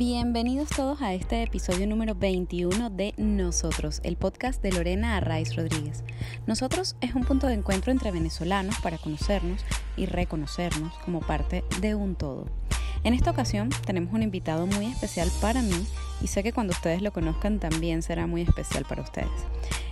Bienvenidos todos a este episodio número 21 de Nosotros, el podcast de Lorena Arraiz Rodríguez. Nosotros es un punto de encuentro entre venezolanos para conocernos y reconocernos como parte de un todo. En esta ocasión tenemos un invitado muy especial para mí y sé que cuando ustedes lo conozcan también será muy especial para ustedes.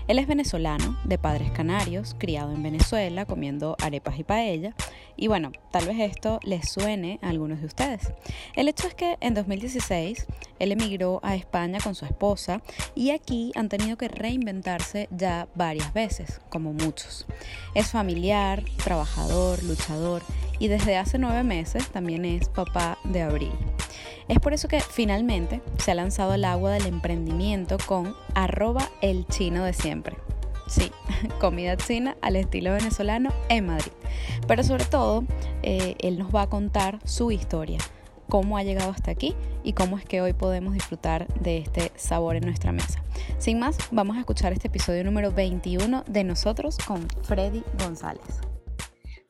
Él es venezolano, de padres canarios, criado en Venezuela, comiendo arepas y paella. Y bueno, tal vez esto les suene a algunos de ustedes. El hecho es que en 2016 él emigró a España con su esposa y aquí han tenido que reinventarse ya varias veces, como muchos. Es familiar, trabajador, luchador y desde hace nueve meses también es papá de Abril. Es por eso que finalmente se ha lanzado al agua del emprendimiento con arroba el chino de siempre. Sí, comida china al estilo venezolano en Madrid. Pero sobre todo, eh, él nos va a contar su historia, cómo ha llegado hasta aquí y cómo es que hoy podemos disfrutar de este sabor en nuestra mesa. Sin más, vamos a escuchar este episodio número 21 de nosotros con Freddy González.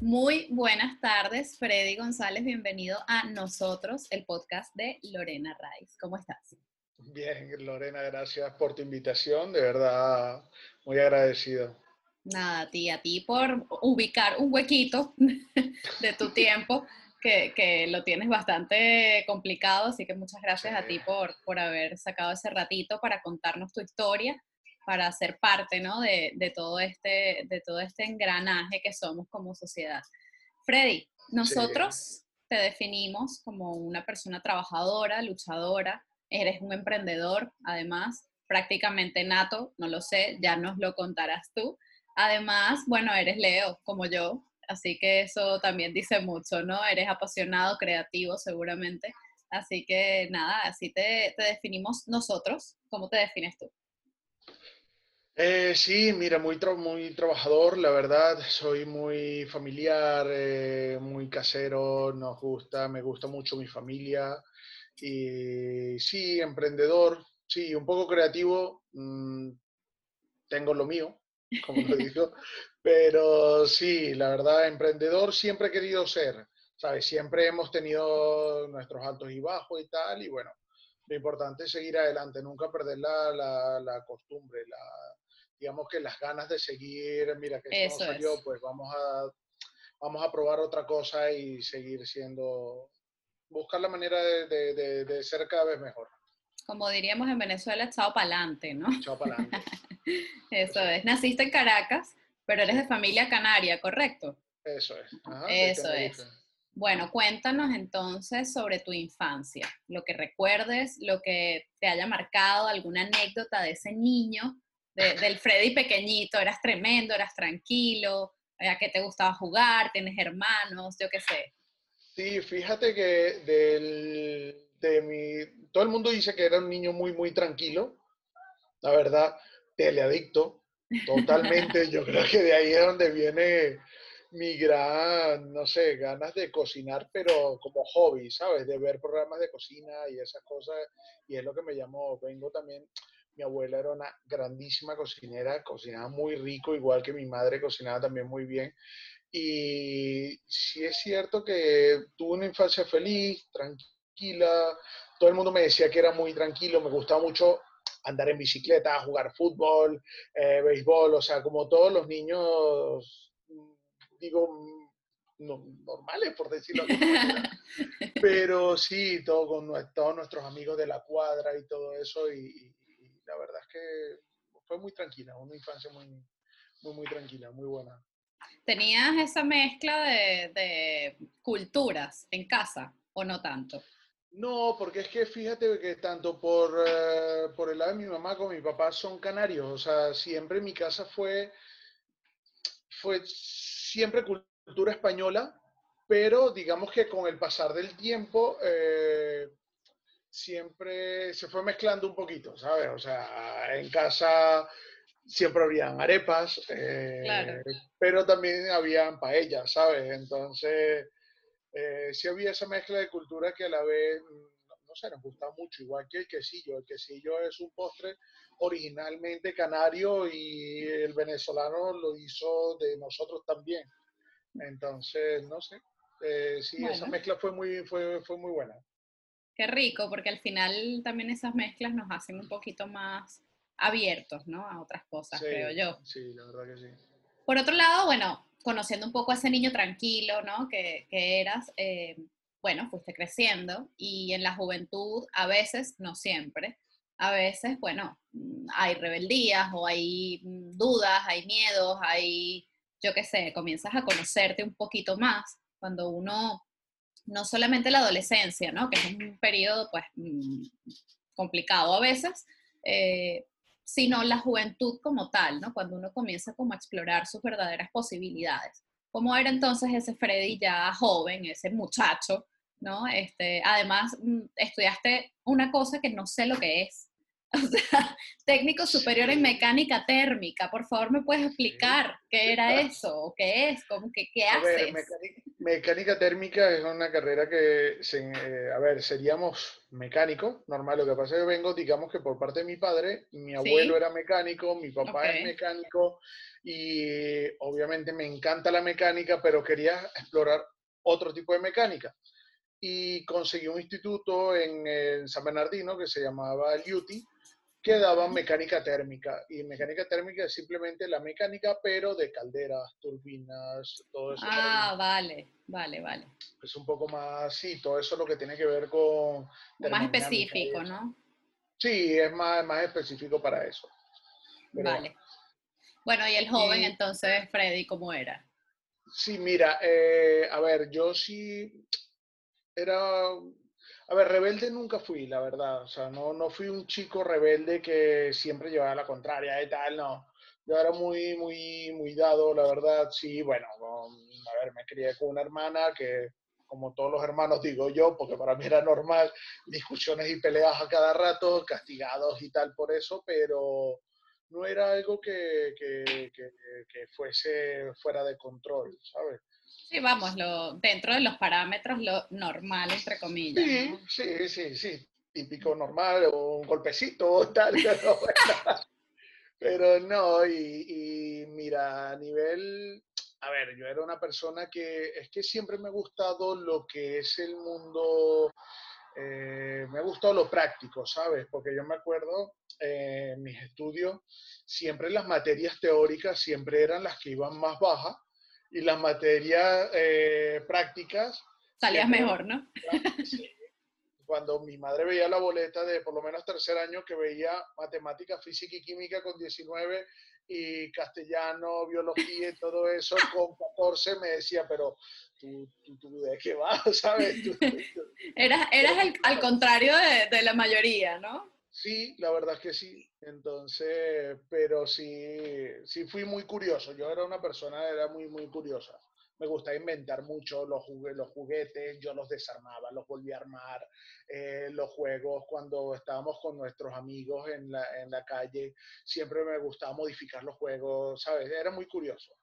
Muy buenas tardes, Freddy González. Bienvenido a nosotros, el podcast de Lorena Raiz. ¿Cómo estás? Bien, Lorena, gracias por tu invitación. De verdad, muy agradecido. Nada, a ti, a ti por ubicar un huequito de tu tiempo, que, que, lo tienes bastante complicado, así que muchas gracias a ti por, por haber sacado ese ratito para contarnos tu historia para ser parte ¿no? de, de, todo este, de todo este engranaje que somos como sociedad. Freddy, nosotros te definimos como una persona trabajadora, luchadora, eres un emprendedor, además, prácticamente nato, no lo sé, ya nos lo contarás tú. Además, bueno, eres Leo, como yo, así que eso también dice mucho, ¿no? Eres apasionado, creativo, seguramente. Así que nada, así te, te definimos nosotros. ¿Cómo te defines tú? Eh, sí, mira, muy, muy trabajador, la verdad, soy muy familiar, eh, muy casero, nos gusta, me gusta mucho mi familia y sí, emprendedor, sí, un poco creativo, mm, tengo lo mío, como lo digo, pero sí, la verdad, emprendedor siempre he querido ser, ¿sabes? Siempre hemos tenido nuestros altos y bajos y tal, y bueno, lo importante es seguir adelante, nunca perder la, la, la costumbre, la digamos que las ganas de seguir, mira que esto no salió, pues vamos a, vamos a probar otra cosa y seguir siendo, buscar la manera de, de, ser cada vez mejor. Como diríamos en Venezuela, echado para adelante, ¿no? Echado para adelante. Eso es. Naciste en Caracas, pero eres de familia canaria, ¿correcto? Eso es. Eso es. Bueno, cuéntanos entonces sobre tu infancia, lo que recuerdes, lo que te haya marcado, alguna anécdota de ese niño del Freddy pequeñito, eras tremendo, eras tranquilo, a qué te gustaba jugar, tienes hermanos, yo qué sé. Sí, fíjate que de mi, todo el mundo dice que era un niño muy, muy tranquilo, la verdad, teleadicto, totalmente, yo creo que de ahí es donde viene mi gran, no sé, ganas de cocinar, pero como hobby, ¿sabes? De ver programas de cocina y esas cosas, y es lo que me llamó, vengo también, mi abuela era una grandísima cocinera, cocinaba muy rico, igual que mi madre cocinaba también muy bien. Y sí es cierto que tuve una infancia feliz, tranquila. Todo el mundo me decía que era muy tranquilo, me gustaba mucho andar en bicicleta, jugar fútbol, eh, béisbol, o sea, como todos los niños, digo, normales, por decirlo así. Pero sí, todo con todos nuestros amigos de la cuadra y todo eso, y, la verdad es que fue muy tranquila, una infancia muy, muy, muy tranquila, muy buena. ¿Tenías esa mezcla de, de culturas en casa o no tanto? No, porque es que fíjate que tanto por, eh, por el lado de mi mamá como mi papá son canarios, o sea, siempre mi casa fue, fue siempre cultura española, pero digamos que con el pasar del tiempo eh, siempre se fue mezclando un poquito, ¿sabes? O sea, en casa siempre habían arepas, eh, pero también habían paellas, ¿sabes? Entonces, eh, sí había esa mezcla de cultura que a la vez, no, sé, nos gusta mucho, igual que el quesillo. El quesillo es un postre originalmente canario y el venezolano lo hizo de nosotros también. Entonces, no sé, eh, sí, esa mezcla fue muy, fue, fue muy buena. Qué rico, porque al final también esas mezclas nos hacen un poquito más abiertos, ¿no? A otras cosas, creo yo. Sí, la verdad que sí. Por otro lado, bueno, conociendo un poco a ese niño tranquilo, ¿no? Que, eras, eh, bueno, fuiste creciendo y en la juventud a veces, no siempre, a veces, bueno, hay rebeldías o hay dudas, hay miedos, hay, yo qué sé, comienzas a conocerte un poquito más cuando uno, no solamente la adolescencia, ¿no? Que es un periodo, pues, mm, complicado a veces, eh, sino la juventud como tal, ¿no? Cuando uno comienza como a explorar sus verdaderas posibilidades. ¿Cómo era entonces ese Freddy ya joven, ese muchacho, ¿no? Este, además, mm, estudiaste una cosa que no sé lo que es. O sea, técnico superior en mecánica térmica. Por favor, ¿me puedes explicar qué era eso? ¿O qué es? ¿Cómo que, ¿Qué haces? mecánica, térmica es una carrera que, eh, a ver, seríamos mecánicos, normal. Lo que pasa es que vengo, digamos que por parte de mi padre, mi abuelo era mecánico, mi papá es mecánico y obviamente me encanta la mecánica, pero quería explorar otro tipo de mecánica y conseguí un instituto en, San Bernardino que se llamaba LUTI, que daba mecánica térmica. Y mecánica térmica es simplemente la mecánica, pero de calderas, turbinas, todo eso. Ah, vale, vale, vale. Es un poco más, sí, todo eso lo que tiene que ver con... Más específico, ¿no? Sí, es más, más específico para eso. vale. Bueno, y el joven entonces, Freddy, ¿cómo era? Sí, mira, eh, a ver, yo sí era a ver, rebelde nunca fui, la verdad. O sea, no, no fui un chico rebelde que siempre llevaba la contraria y tal, no. Yo era muy, muy, muy dado, la verdad. Sí, bueno, a ver, me crié con una hermana que, como todos los hermanos digo yo, porque para mí era normal, discusiones y peleas a cada rato, castigados y tal por eso, pero no era algo que, que, que, que fuese fuera de control, ¿sabes? Sí, vamos, lo, dentro de los parámetros, lo normal, entre comillas. Sí, sí, sí, sí, típico normal, un golpecito, tal, pero, pero no, y, mira, a nivel, a ver, yo era una persona que es que siempre me ha gustado lo que es el mundo, eh, me ha gustado lo práctico, ¿sabes? Porque yo me acuerdo eh, en mis estudios, siempre las materias teóricas siempre eran las que iban más bajas y las materias eh, prácticas. Salías mejor, ¿no? Cuando mi madre veía la boleta de por lo menos tercer año que veía matemática, física y química con 19 y castellano, biología y todo eso con 14 me decía, pero tú, tú, de qué vas, ¿sabes? eras eras al contrario de, de la mayoría, ¿no? Sí, la verdad es que sí. Entonces, pero sí, sí fui muy curioso. Yo era una persona, era muy, muy curiosa. Me gustaba inventar mucho los, los juguetes, yo los desarmaba, los volví a armar, eh, los juegos cuando estábamos con nuestros amigos en la, en la calle, siempre me gustaba modificar los juegos, ¿sabes? Era muy curioso.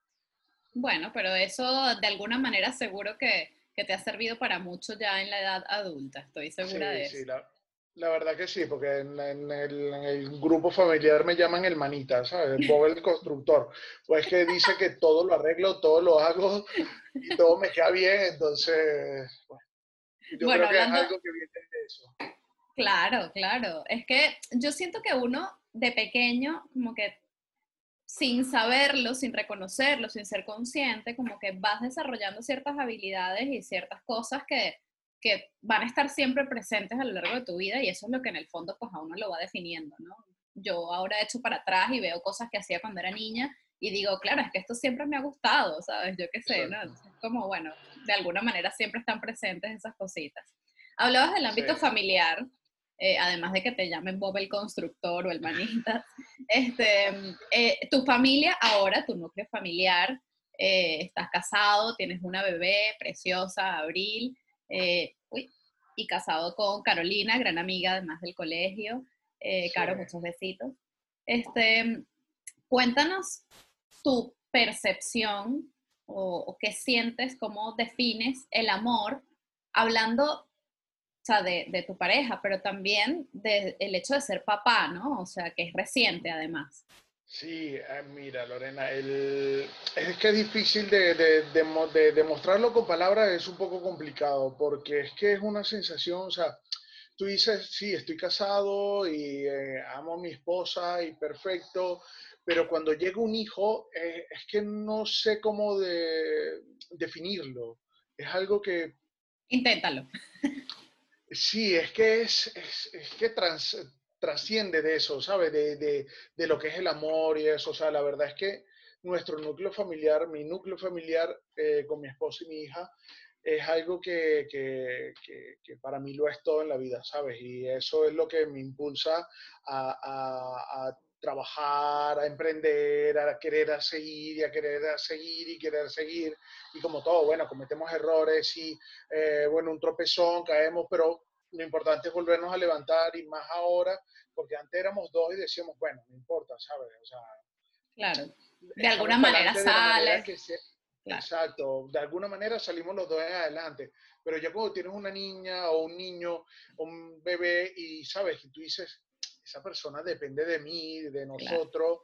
Bueno, pero eso de alguna manera seguro que, que te ha servido para mucho ya en la edad adulta, estoy segura de eso. Sí, la, la verdad que sí, porque en, el, grupo familiar me llaman el manita, ¿sabes? Bob el constructor. Pues que dice que todo lo arreglo, todo lo hago y todo me queda bien, entonces, bueno, yo creo que es algo que viene de eso. Claro, claro. Es que yo siento que uno de pequeño, como que sin saberlo, sin reconocerlo, sin ser consciente, como que vas desarrollando ciertas habilidades y ciertas cosas que que van a estar siempre presentes a lo largo de tu vida y eso es lo que en el fondo pues a uno lo va definiendo, ¿no? Yo ahora he hecho para atrás y veo cosas que hacía cuando era niña y digo, claro, es que esto siempre me ha gustado, ¿sabes? Yo qué sé, ¿no? como, bueno, de alguna manera siempre están presentes esas cositas. Hablabas del ámbito familiar, eh, además de que te llamen Bob el constructor o el manita, este, eh, tu familia ahora, tu núcleo familiar, eh, estás casado, tienes una bebé preciosa, Abril, eh, y casado con Carolina, gran amiga además del colegio. Eh, Caro, muchos besitos. Este, cuéntanos tu percepción o, qué sientes, cómo defines el amor, hablando de, de, tu pareja, pero también del hecho de ser papá, ¿no? O sea, que es reciente además. Sí, ah, mira, Lorena, el, es que es difícil de, de, demostrarlo con palabras, es un poco complicado, porque es que es una sensación, o sea, tú dices, sí, estoy casado y eh, amo a mi esposa y perfecto, pero cuando llega un hijo, eh, es que no sé cómo de, definirlo. Es algo que... Inténtalo. Sí, es que es, es, que trasciende de eso, ¿sabes? De, de, de, lo que es el amor y eso. O sea, la verdad es que nuestro núcleo familiar, mi núcleo familiar eh, con mi esposa y mi hija, es algo que, que, que, para mí lo es todo en la vida, ¿sabes? Y eso es lo que me impulsa a, a, a trabajar, a emprender, a querer a seguir y a querer a seguir y querer seguir. Y como todo, bueno, cometemos errores y, eh, bueno, un tropezón, caemos, pero lo importante es volvernos a levantar y más ahora, porque antes éramos dos y decíamos, bueno, no importa, ¿sabes? O sea, claro, de alguna manera sale. Exacto, de alguna manera salimos los dos adelante, pero ya cuando tienes una niña o un niño, un bebé y sabes, y tú dices, esa persona depende de mí, de nosotros,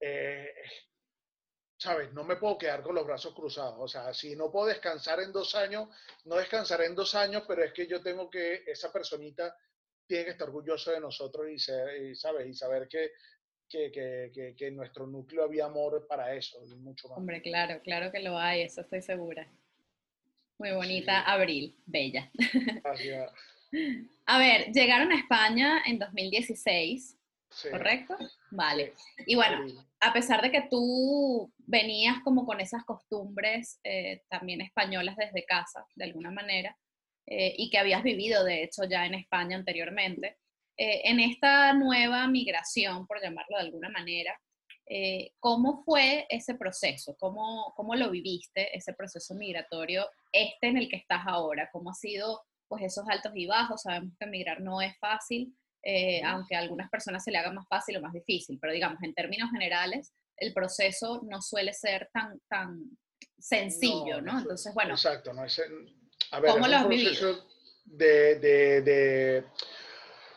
eh, ¿sabes? No me puedo quedar con los brazos cruzados. O sea, si no puedo descansar en dos años, no descansaré en dos años, pero es que yo tengo que, esa personita tiene que estar orgullosa de nosotros y, ser, ¿sabes? y saber que, que, que, que, en nuestro núcleo había amor para eso y mucho más. Hombre, claro, claro que lo hay, eso estoy segura. Muy bonita, Abril, bella. Gracias. A ver, llegaron a España en 2016, ¿correcto? Vale. Y bueno, a pesar de que tú venías como con esas costumbres eh, también españolas desde casa, de alguna manera, eh, y que habías vivido, de hecho, ya en España anteriormente, eh, en esta nueva migración, por llamarlo de alguna manera, ¿cómo fue ese proceso? ¿Cómo, ¿Cómo lo viviste, ese proceso migratorio, este en el que estás ahora? ¿Cómo ha sido pues esos altos y bajos. Sabemos que emigrar no es fácil, eh, aunque a algunas personas se le haga más fácil o más difícil, pero digamos, en términos generales, el proceso no suele ser tan, tan sencillo, ¿no? Entonces, bueno. Exacto, no es, a ver, ¿cómo es proceso de, de, de,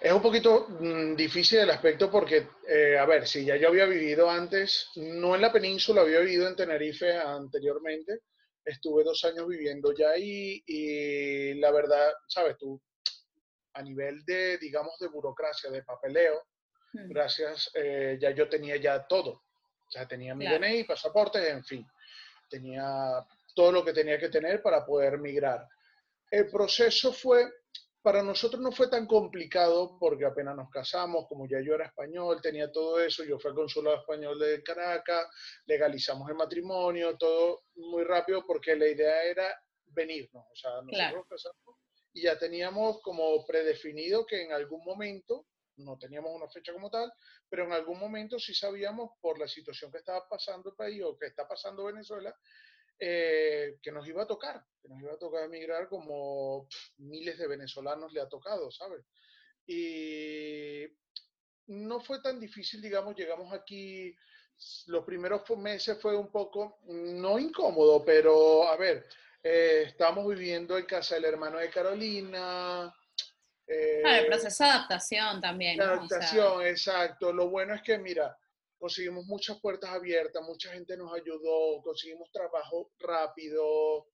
es un poquito mm, difícil el aspecto porque, eh, a ver, si ya yo había vivido antes, no en la península, había vivido en Tenerife anteriormente, estuve dos años viviendo ya ahí y la verdad, sabes tú, a nivel de, digamos, de burocracia, de papeleo, mm. gracias, eh, ya yo tenía ya todo. Sea, tenía mi DNI, pasaportes, en fin. Tenía todo lo que tenía que tener para poder migrar. El proceso fue para nosotros no fue tan complicado porque apenas nos casamos, como ya yo era español, tenía todo eso, yo fui al consulado español de Caracas, legalizamos el matrimonio, todo muy rápido porque la idea era venirnos, o sea, nosotros nos casamos y ya teníamos como predefinido que en algún momento, no teníamos una fecha como tal, pero en algún momento sí sabíamos por la situación que estaba pasando el país o que está pasando Venezuela, eh, que nos iba a tocar, que nos iba a tocar emigrar como miles de venezolanos le ha tocado, ¿sabes? Y no fue tan difícil, digamos, llegamos aquí, los primeros meses fue un poco, no incómodo, pero a ver, eh, estamos viviendo en casa del hermano de Carolina. Eh, el proceso de adaptación también. adaptación, exacto. Lo bueno es que, mira, conseguimos muchas puertas abiertas, mucha gente nos ayudó, conseguimos trabajo rápido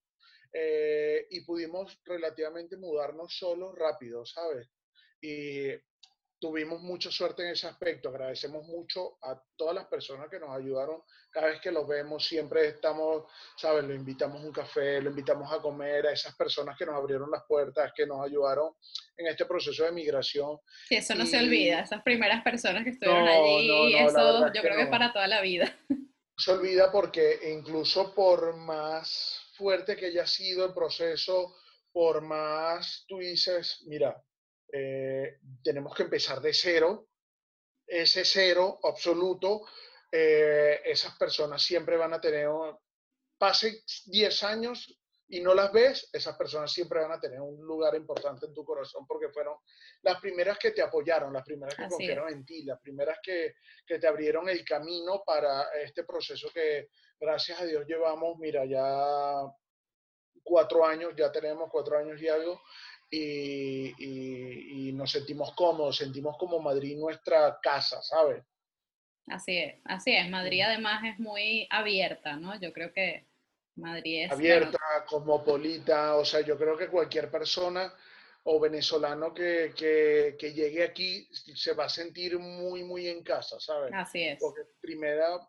eh, y pudimos relativamente mudarnos solos rápido, ¿sabes? Y tuvimos mucha suerte en ese aspecto. Agradecemos mucho a todas las personas que nos ayudaron. Cada vez que los vemos, siempre estamos, ¿sabes? Lo invitamos a un café, lo invitamos a comer, a esas personas que nos abrieron las puertas, que nos ayudaron en este proceso de migración. Sí, eso no se olvida, esas primeras personas que estuvieron allí, eso yo creo que es para toda la vida. No se olvida porque incluso por más fuerte que haya sido el proceso, por más tú dices, mira, eh, tenemos que empezar de cero. Ese cero absoluto, eh, esas personas siempre van a tener, pase 10 años y no las ves, esas personas siempre van a tener un lugar importante en tu corazón porque fueron las primeras que te apoyaron, las primeras que confiaron en ti, las primeras que, que, te abrieron el camino para este proceso que gracias a Dios llevamos, mira, ya cuatro años, ya tenemos cuatro años y algo, y, nos sentimos cómodos, sentimos como Madrid nuestra casa, ¿sabes? Así es, así es. Madrid además es muy abierta, ¿no? Yo creo que Madrid es... Abierta, cosmopolita, o sea, yo creo que cualquier persona o venezolano que, que, que, llegue aquí se va a sentir muy, muy en casa, ¿sabes? Así es. Porque primera,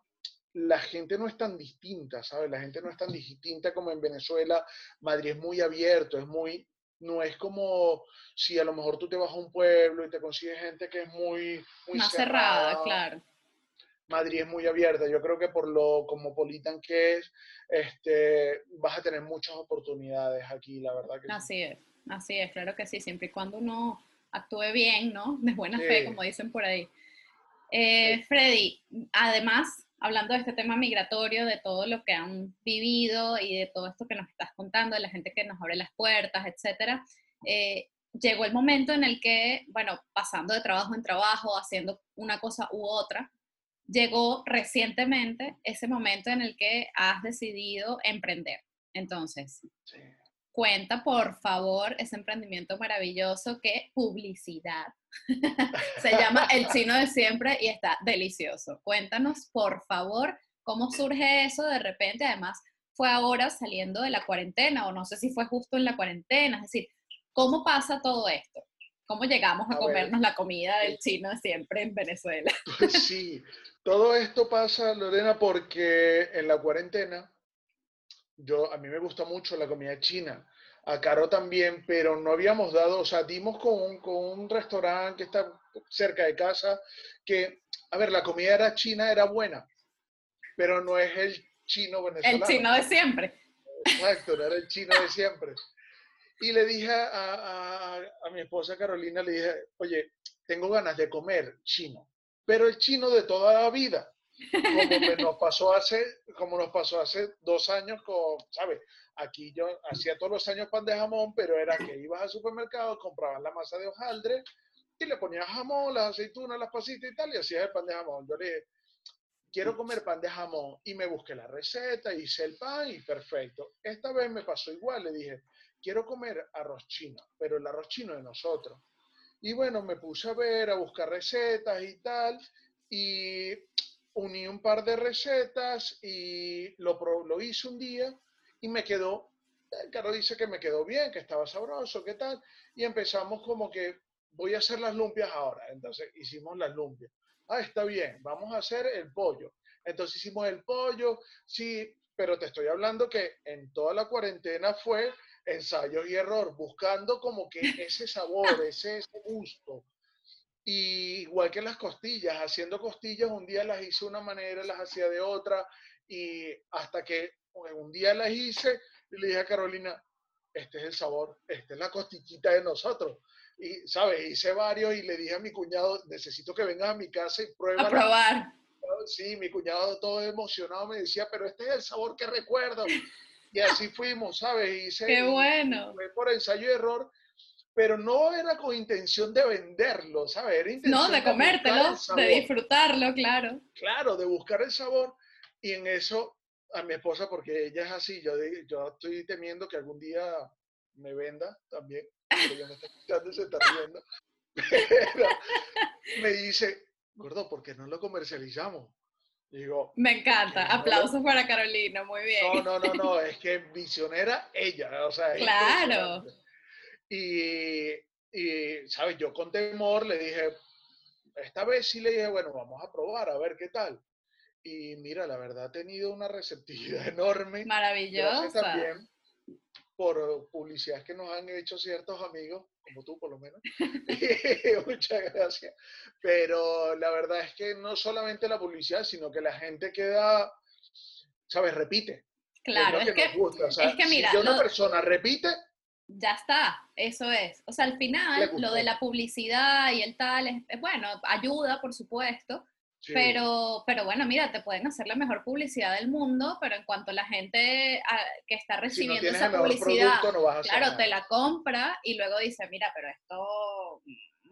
la gente no es tan distinta, ¿sabes? La gente no es tan distinta como en Venezuela. Madrid es muy abierto, es muy, no es como si a lo mejor tú te vas a un pueblo y te consigues gente que es muy, muy más cerrada, claro. Madrid es muy abierta. Yo creo que por lo cosmopolitan que es, este, vas a tener muchas oportunidades aquí, la verdad que Así es, así es, claro que sí, siempre y cuando uno actúe bien, ¿no? De buena fe, como dicen por ahí. Eh, Freddy, además, hablando de este tema migratorio, de todo lo que han vivido y de todo esto que nos estás contando, de la gente que nos abre las puertas, etcétera, eh, llegó el momento en el que, bueno, pasando de trabajo en trabajo, haciendo una cosa u otra, llegó recientemente ese momento en el que has decidido emprender. Entonces, cuenta por favor ese emprendimiento maravilloso que publicidad. Se llama El Chino de Siempre y está delicioso. Cuéntanos, por favor, cómo surge eso de repente. Además, fue ahora saliendo de la cuarentena o no sé si fue justo en la cuarentena. Es decir, ¿cómo pasa todo esto? ¿Cómo llegamos a, comernos la comida del chino de siempre en Venezuela? Pues sí, todo esto pasa, Lorena, porque en la cuarentena yo, a mí me gusta mucho la comida china a Caro también, pero no habíamos dado, o sea, dimos con un, con un restaurante que está cerca de casa, que, a ver, la comida era china, era buena, pero no es el chino venezolano. El chino de siempre. Exacto, no era el chino de siempre. Y le dije a, a, a, mi esposa Carolina, le dije, oye, tengo ganas de comer chino, pero el chino de toda la vida, como nos pasó hace, como nos pasó hace dos años con, ¿sabes? Aquí yo hacía todos los años pan de jamón, pero era que ibas al supermercado, comprabas la masa de hojaldre y le ponías jamón, las aceitunas, las pasitas y tal, y hacías el pan de jamón. Yo le dije, quiero comer pan de jamón y me busqué la receta, hice el pan y perfecto. Esta vez me pasó igual, le dije, quiero comer arroz chino, pero el arroz chino de nosotros. Y bueno, me puse a ver, a buscar recetas y tal, y uní un par de recetas y lo, lo hice un día y me quedó, el carro dice que me quedó bien, que estaba sabroso, ¿qué tal? Y empezamos como que voy a hacer las lumpias ahora. Entonces hicimos las lumpias. Ah, está bien, vamos a hacer el pollo. Entonces hicimos el pollo, sí, pero te estoy hablando que en toda la cuarentena fue ensayo y error, buscando como que ese sabor, ese, ese gusto. Y igual que las costillas, haciendo costillas, un día las hice de una manera, las hacía de otra, y hasta que pues, un día las hice y le dije a Carolina, este es el sabor, esta es la costillita de nosotros. Y, ¿sabes? Hice varios y le dije a mi cuñado, necesito que vengas a mi casa y pruebes. A probar. Sí, mi cuñado todo emocionado me decía, pero este es el sabor que recuerdo. Y así fuimos, ¿sabes? Hice, Qué bueno. Fue por ensayo y error, pero no era con intención de venderlo, ¿sabes? Era intención no, de comértelo, de disfrutarlo, claro. Claro, de buscar el sabor. Y en eso a mi esposa porque ella es así. Yo, yo estoy temiendo que algún día me venda también. Porque ella me está escuchando y se está riendo. Pero me dice, gordo, ¿por qué no lo comercializamos? Digo, me encanta. Aplausos para Carolina, muy bien. No, no, no, no, es que visionera ella, o sea, claro. Y, y, ¿sabes? Yo con temor le dije, esta vez sí le dije, bueno, vamos a probar, a ver qué tal. Y mira, la verdad ha tenido una receptividad enorme. Maravillosa. también por publicidades que nos han hecho ciertos amigos, como tú por lo menos. Muchas gracias. Pero la verdad es que no solamente la publicidad, sino que la gente queda, ¿sabes? Repite. Claro, es, que, es que mira, si una persona repite, ya está, eso es. O sea, al final, lo de la publicidad y el tal, es, bueno, ayuda, por supuesto, pero, pero bueno, mira, te pueden hacer la mejor publicidad del mundo, pero en cuanto a la gente ah, que está recibiendo esa publicidad, claro, te la compra y luego dice, mira, pero esto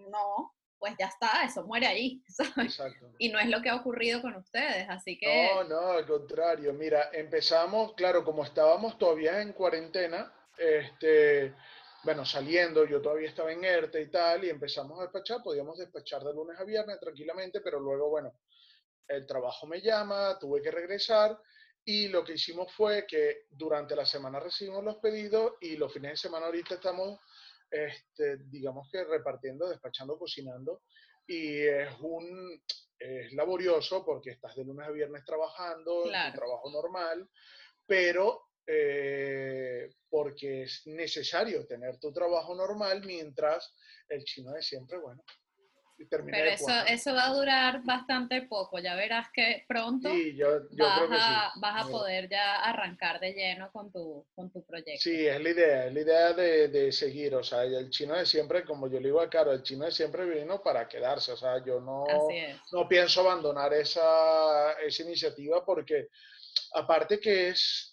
no, pues ya está, eso muere ahí. Y no es lo que ha ocurrido con ustedes, así que... No, no, al contrario. Mira, empezamos, claro, como estábamos todavía en cuarentena, este, bueno, saliendo, yo todavía estaba en ERTE y tal, y empezamos a despachar, podíamos despachar de lunes a viernes tranquilamente, pero luego, bueno, el trabajo me llama, tuve que regresar, y lo que hicimos fue que durante la semana recibimos los pedidos y los fines de semana ahorita estamos este, digamos que repartiendo, despachando, cocinando, y es un, es laborioso porque estás de lunes a viernes trabajando, en tu trabajo normal, pero eh, porque es necesario tener tu trabajo normal mientras el chino de siempre, bueno, pero eso, eso va a durar bastante poco, ya verás que pronto vas, a, poder ya arrancar de lleno con tu, con tu proyecto. Sí, es la idea, es la idea de, de seguir, o sea, el chino de siempre, como yo le digo a Caro, el chino de siempre vino para quedarse, o sea, yo no, no pienso abandonar esa, esa iniciativa porque aparte que es,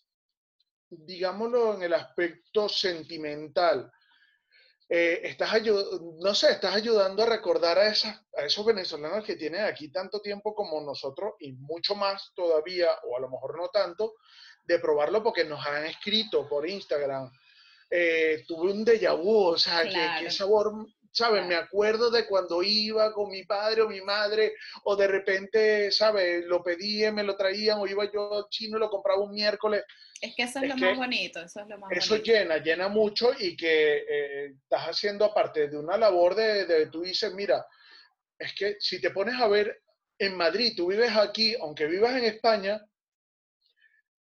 digámoslo en el aspecto sentimental, eh, estás no sé, estás ayudando a recordar a, esas, a esos venezolanos que tienen aquí tanto tiempo como nosotros y mucho más todavía, o a lo mejor no tanto, de probarlo porque nos han escrito por Instagram. Eh, tuve un déjà vu, o sea, que, sabor, ¿sabes? Me acuerdo de cuando iba con mi padre o mi madre, o de repente, ¿sabes? Lo pedían, me lo traían, o iba yo al chino y lo compraba un miércoles. Es que eso es, lo más bonito, eso es lo más Eso llena, llena mucho y que eh, estás haciendo aparte de una labor de, de, tú dices, mira, es que si te pones a ver en Madrid, tú vives aquí, aunque vivas en España,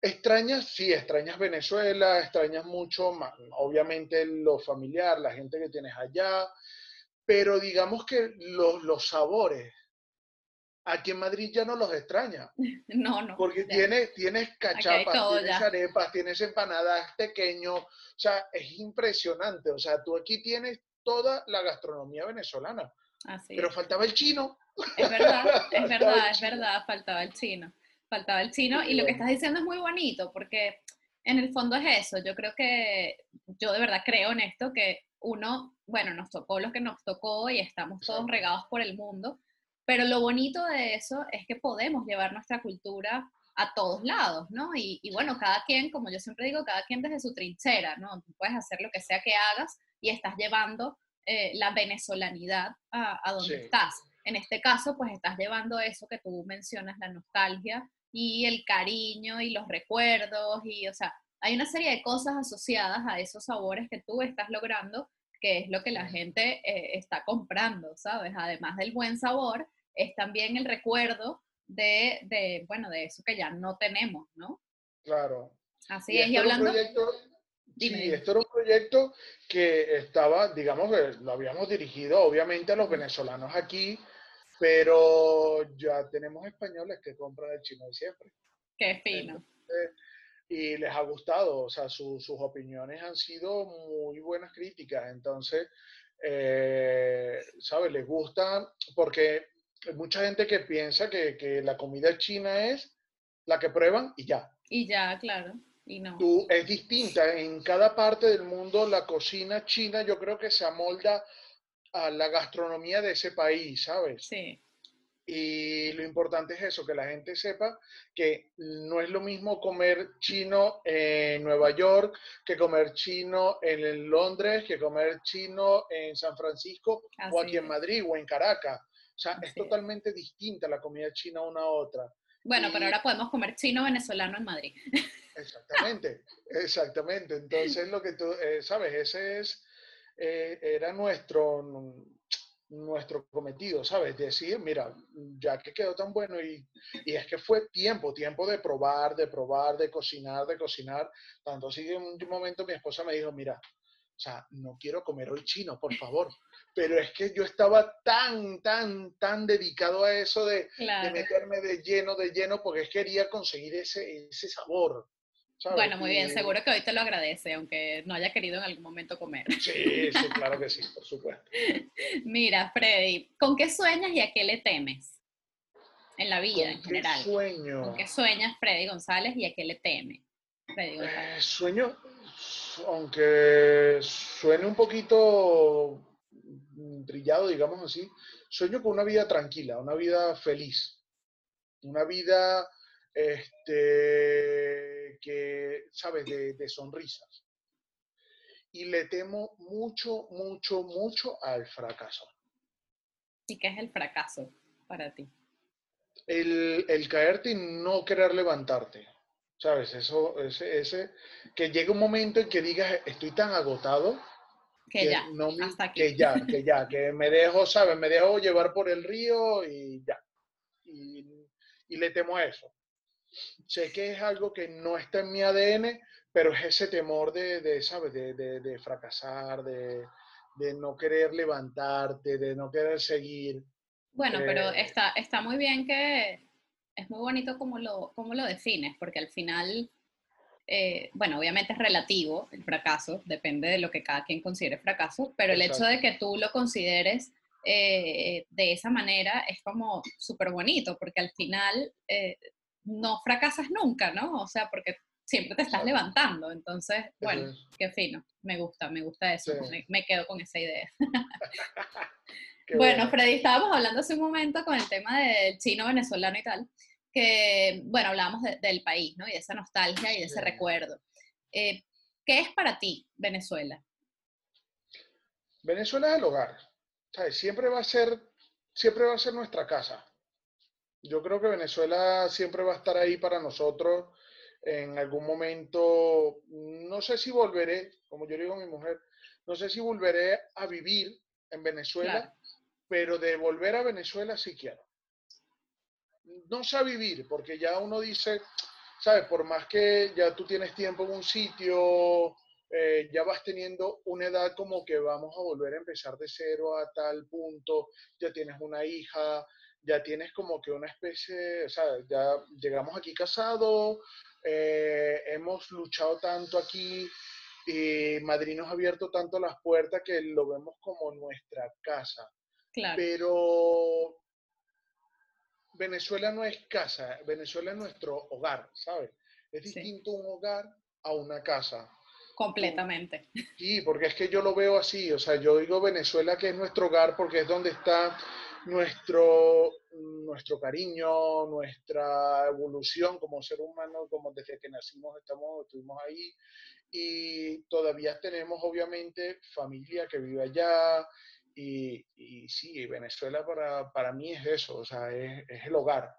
extrañas, sí, extrañas Venezuela, extrañas mucho, obviamente lo familiar, la gente que tienes allá, pero digamos que los, los sabores aquí en Madrid ya no los extraña. No, no. Porque tienes, tienes cachapas, tienes arepas, tienes empanadas pequeños. O sea, es impresionante. O sea, tú aquí tienes toda la gastronomía venezolana. Así pero faltaba el chino. Es verdad, es verdad, es verdad, faltaba el chino. Faltaba el chino. Y lo que estás diciendo es muy bonito porque en el fondo es eso. Yo creo que, yo de verdad creo en esto, que uno, bueno, nos tocó lo que nos tocó y estamos todos regados por el mundo pero lo bonito de eso es que podemos llevar nuestra cultura a todos lados, ¿no? Y, bueno, cada quien, como yo siempre digo, cada quien desde su trinchera, ¿no? Tú puedes hacer lo que sea que hagas y estás llevando eh, la venezolanidad a, donde estás. En este caso, pues estás llevando eso que tú mencionas, la nostalgia y el cariño y los recuerdos y, o sea, hay una serie de cosas asociadas a esos sabores que tú estás logrando, que es lo que la gente eh, está comprando, ¿sabes? Además del buen sabor, es también el recuerdo de, bueno, de eso que ya no tenemos, ¿no? Claro. Así es, y hablando... sí, esto era un proyecto que estaba, digamos, que lo habíamos dirigido obviamente a los venezolanos aquí, pero ya tenemos españoles que compran el chino de siempre. Qué fino. Y les ha gustado, o sea, sus opiniones han sido muy buenas críticas, entonces, eh, ¿sabes? Les gusta porque hay mucha gente que piensa que, la comida china es la que prueban y ya. Y ya, claro. Y no. Tú, es distinta. En cada parte del mundo la cocina china yo creo que se amolda a la gastronomía de ese país, ¿sabes? Sí. Y lo importante es eso, que la gente sepa que no es lo mismo comer chino en Nueva York que comer chino en Londres, que comer chino en San Francisco o aquí en Madrid o en Caracas. O sea, es totalmente distinta la comida china una a otra. Bueno, pero ahora podemos comer chino venezolano en Madrid. Exactamente, exactamente. Entonces, lo que tú, eh, sabes, ese es, eh, era nuestro, nuestro cometido, ¿sabes? Decir, mira, ya que quedó tan bueno y, y, es que fue tiempo, tiempo de probar, de probar, de cocinar, de cocinar. Tanto así que en un momento mi esposa me dijo, mira, o sea, no quiero comer hoy chino, por favor pero es que yo estaba tan, tan, tan dedicado a eso de, meterme de lleno, de lleno, porque quería conseguir ese, ese sabor. Bueno, muy bien, seguro que hoy te lo agradece, aunque no haya querido en algún momento comer. Sí, sí, claro que sí, por supuesto. Mira, Freddy, ¿con qué sueñas y a qué le temes? En la vida, en general. ¿Qué sueño? ¿Con qué sueñas, Freddy González, y a qué le teme? Freddy eh, sueño, aunque suene un poquito brillado, digamos así, sueño con una vida tranquila, una vida feliz, una vida este, que, ¿sabes?, de, sonrisas. Y le temo mucho, mucho, mucho al fracaso. ¿Y qué es el fracaso para ti? El, el caerte y no querer levantarte. ¿Sabes? Eso, ese, ese, que llegue un momento en que digas, estoy tan agotado que, ya, que ya, que ya, que me dejo, ¿sabes? Me dejo llevar por el río y ya. Y, le temo a eso. Sé que es algo que no está en mi ADN, pero es ese temor de, de ¿sabes? De, de, fracasar, de, no querer levantarte, de no querer seguir. Bueno, pero eh, está, está muy bien que es muy bonito como lo, como lo defines, porque al final eh, bueno, obviamente es relativo el fracaso, depende de lo que cada quien considere fracaso, pero el hecho de que tú lo consideres eh, de esa manera es como súper bonito, porque al final eh, no fracasas nunca, ¿no? O sea, porque siempre te estás levantando, entonces, bueno, qué fino, me gusta, me gusta eso, me, quedo con esa idea. bueno, Freddy, estábamos hablando hace un momento con el tema del chino venezolano y tal que, bueno, hablábamos del país, ¿no? Y de esa nostalgia y de ese recuerdo. Eh, ¿Qué es para ti Venezuela? Venezuela es el hogar. Siempre va a ser, siempre va a ser nuestra casa. Yo creo que Venezuela siempre va a estar ahí para nosotros. En algún momento, no sé si volveré, como yo digo a mi mujer, no sé si volveré a vivir en Venezuela, pero de volver a Venezuela sí quiero no sé vivir, porque ya uno dice, ¿sabes? Por más que ya tú tienes tiempo en un sitio, eh, ya vas teniendo una edad como que vamos a volver a empezar de cero a tal punto, ya tienes una hija, ya tienes como que una especie, o sea, ya llegamos aquí casados, eh, hemos luchado tanto aquí y Madrid nos ha abierto tanto las puertas que lo vemos como nuestra casa. Claro. Pero Venezuela no es casa, Venezuela es nuestro hogar, ¿sabes? Es distinto un hogar a una casa. Completamente. Sí, porque es que yo lo veo así, o sea, yo digo Venezuela que es nuestro hogar porque es donde está nuestro, nuestro cariño, nuestra evolución como ser humano, como desde que nacimos estamos, estuvimos ahí y todavía tenemos obviamente familia que vive allá, y, y sí, Venezuela para, para, mí es eso, o sea, es, es el hogar.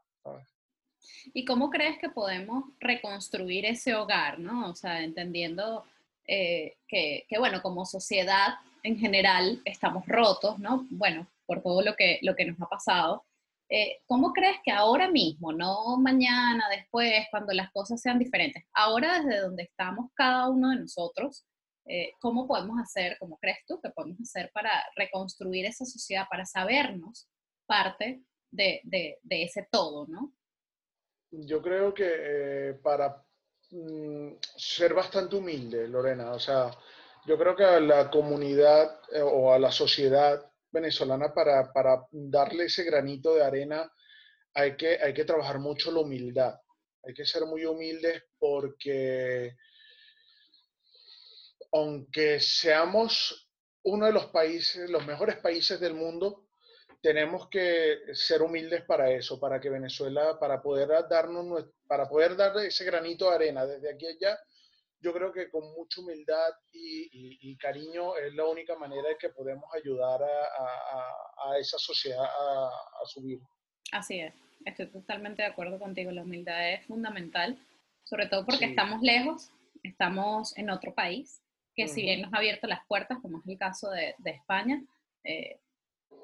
¿Y cómo crees que podemos reconstruir ese hogar, no? O sea, entendiendo eh, que, que, bueno, como sociedad en general estamos rotos, ¿no? Bueno, por todo lo que, lo que nos ha pasado. Eh, ¿Cómo crees que ahora mismo, no mañana, después, cuando las cosas sean diferentes, ahora desde donde estamos cada uno de nosotros, eh, ¿cómo podemos hacer, cómo crees tú que podemos hacer para reconstruir esa sociedad, para sabernos parte de, de, ese todo, ¿no? Yo creo que eh, para mm, ser bastante humilde, Lorena, o sea, yo creo que a la comunidad eh, o a la sociedad venezolana para, para, darle ese granito de arena hay que, hay que trabajar mucho la humildad. Hay que ser muy humildes porque aunque seamos uno de los países, los mejores países del mundo, tenemos que ser humildes para eso, para que Venezuela, para poder darnos, para poder ese granito de arena desde aquí allá, yo creo que con mucha humildad y, cariño es la única manera en que podemos ayudar a, esa sociedad a, subir. Así es, estoy totalmente de acuerdo contigo, la humildad es fundamental, sobre todo porque estamos lejos, estamos en otro país, que si bien nos ha abierto las puertas, como es el caso de, España, eh,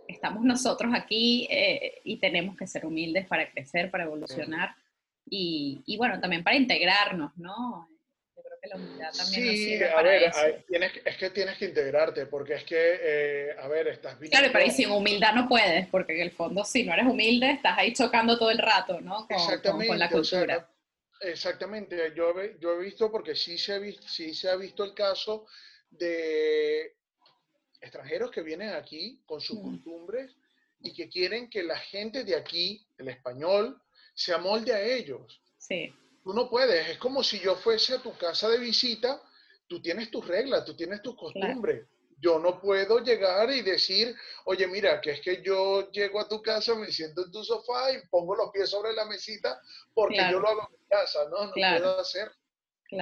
estamos nosotros aquí eh, y tenemos que ser humildes para crecer, para evolucionar y, y, bueno, también para integrarnos, ¿no? Que la humildad también nos sirve a ver, es que tienes que integrarte, porque es que, eh, a ver, estás bien. Claro, pero sin humildad no puedes, porque en el fondo si no eres humilde, estás ahí chocando todo el rato, ¿no? Con, Exactamente, con, la cultura. Exactamente, yo, yo he visto, porque sí se, ha visto, sí se ha visto el caso de extranjeros que vienen aquí con sus mm. costumbres y que quieren que la gente de aquí, el español, se amolde a ellos. Sí. Tú no puedes, es como si yo fuese a tu casa de visita, tú tienes tus reglas, tú tienes tus costumbres. Yo no puedo llegar y decir, oye, mira, que es que yo llego a tu casa, me siento en tu sofá y pongo los pies sobre la mesita porque yo lo hago en mi casa, ¿no? No puedo hacer.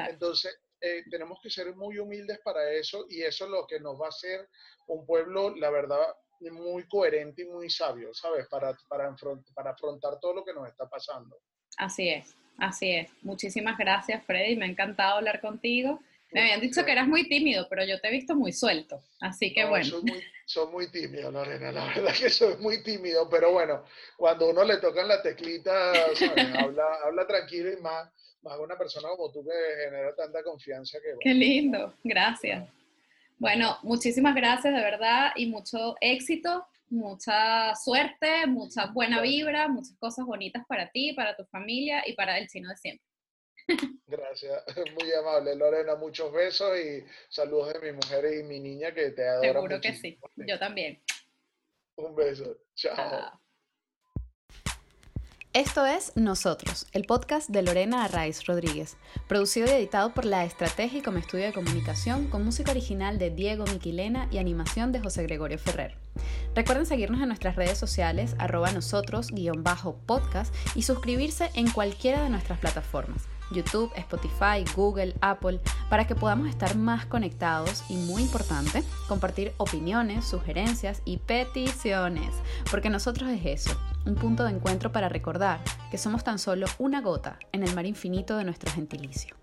Entonces, eh, tenemos que ser muy humildes para eso y eso es lo que nos va a hacer un pueblo, la verdad, muy coherente y muy sabio, ¿sabes? Para, para, para afrontar todo lo que nos está pasando. Así es, así es. Muchísimas gracias, Freddy. Me ha encantado hablar contigo. Me habían dicho que eras muy tímido, pero yo te he visto muy suelto, así que bueno. Soy muy, soy muy tímido, Lorena, la verdad que soy muy tímido, pero bueno, cuando uno le tocan la teclita, habla, habla tranquilo y más, más una persona como tú que genera tanta confianza que... Qué lindo, gracias. Bueno, muchísimas gracias de verdad y mucho éxito, mucha suerte, mucha buena vibra, muchas cosas bonitas para ti, para tu familia y para el chino de siempre. Gracias, muy amable Lorena, muchos besos y saludos de mi mujer y mi niña que te adoran. Seguro que sí, yo también. Un beso, chao. Esto es Nosotros, el podcast de Lorena Arraiz Rodríguez, producido y editado por La Estrategia como estudio de comunicación, con música original de Diego Miquilena y animación de José Gregorio Ferrer. Recuerden seguirnos en nuestras redes sociales, arroba nosotros-podcast y suscribirse en cualquiera de nuestras plataformas. YouTube, Spotify, Google, Apple, para que podamos estar más conectados y, muy importante, compartir opiniones, sugerencias y peticiones, porque nosotros es eso, un punto de encuentro para recordar que somos tan solo una gota en el mar infinito de nuestro gentilicio.